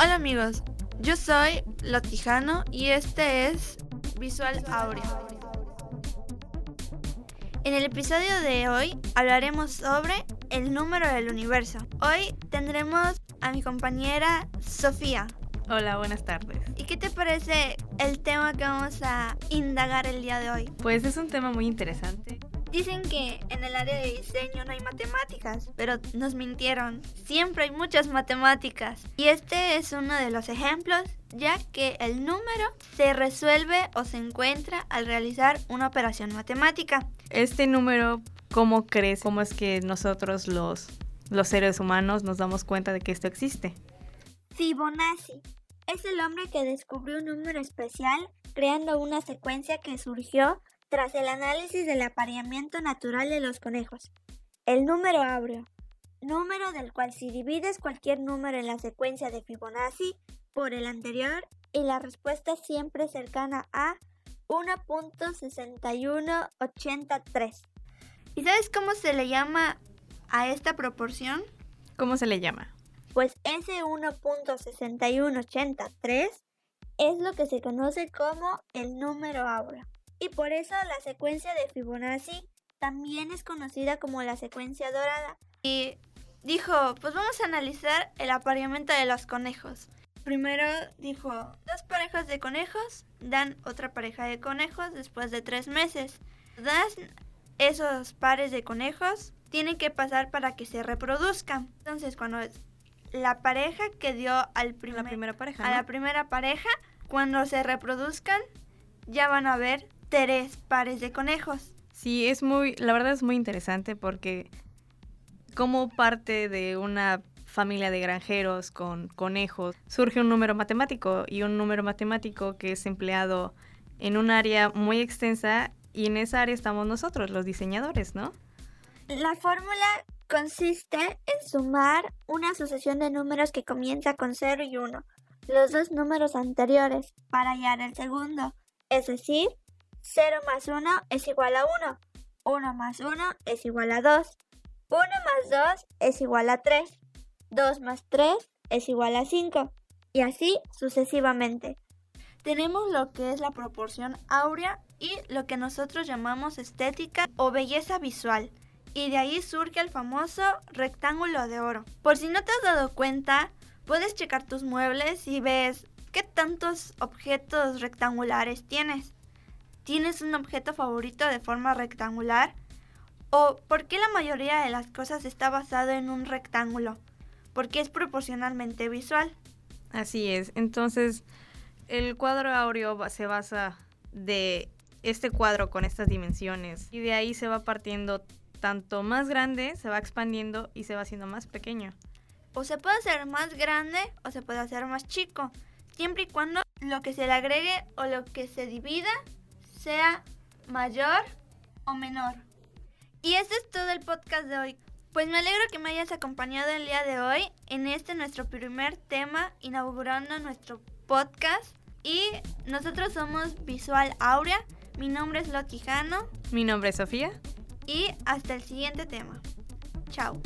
Hola amigos, yo soy Lotijano y este es Visual Aurea. En el episodio de hoy hablaremos sobre el número del universo. Hoy tendremos a mi compañera Sofía. Hola, buenas tardes. ¿Y qué te parece el tema que vamos a indagar el día de hoy? Pues es un tema muy interesante. Dicen que en el área de diseño no hay matemáticas, pero nos mintieron. Siempre hay muchas matemáticas. Y este es uno de los ejemplos, ya que el número se resuelve o se encuentra al realizar una operación matemática. Este número, ¿cómo crees? ¿Cómo es que nosotros los, los seres humanos nos damos cuenta de que esto existe? Fibonacci es el hombre que descubrió un número especial creando una secuencia que surgió tras el análisis del apareamiento natural de los conejos. El número áureo, número del cual si divides cualquier número en la secuencia de Fibonacci por el anterior y la respuesta siempre cercana a 1.6183. ¿Y sabes cómo se le llama a esta proporción? ¿Cómo se le llama? Pues ese 1.6183 es lo que se conoce como el número áureo. Y por eso la secuencia de Fibonacci también es conocida como la secuencia dorada. Y dijo, pues vamos a analizar el apareamiento de los conejos. Primero dijo, dos parejas de conejos dan otra pareja de conejos después de tres meses. Dan esos pares de conejos, tienen que pasar para que se reproduzcan. Entonces, cuando la pareja que dio al la primera pareja, a la primera pareja, cuando se reproduzcan, ya van a ver tres pares de conejos. Sí, es muy, la verdad es muy interesante porque como parte de una familia de granjeros con conejos surge un número matemático y un número matemático que es empleado en un área muy extensa y en esa área estamos nosotros, los diseñadores, ¿no? La fórmula consiste en sumar una sucesión de números que comienza con 0 y 1, los dos números anteriores, para hallar el segundo, es decir, 0 más 1 es igual a 1, 1 más 1 es igual a 2, 1 más 2 es igual a 3, 2 más 3 es igual a 5, y así sucesivamente. Tenemos lo que es la proporción áurea y lo que nosotros llamamos estética o belleza visual y de ahí surge el famoso rectángulo de oro. Por si no te has dado cuenta, puedes checar tus muebles y ves qué tantos objetos rectangulares tienes. ¿Tienes un objeto favorito de forma rectangular? ¿O por qué la mayoría de las cosas está basado en un rectángulo? Porque es proporcionalmente visual. Así es. Entonces, el cuadro áureo se basa de este cuadro con estas dimensiones y de ahí se va partiendo tanto más grande, se va expandiendo y se va haciendo más pequeño. O se puede hacer más grande o se puede hacer más chico, siempre y cuando lo que se le agregue o lo que se divida sea mayor o menor. Y este es todo el podcast de hoy. Pues me alegro que me hayas acompañado el día de hoy en este nuestro primer tema inaugurando nuestro podcast. Y nosotros somos Visual Aurea. Mi nombre es Lotijano. Mi nombre es Sofía y hasta el siguiente tema. Chao.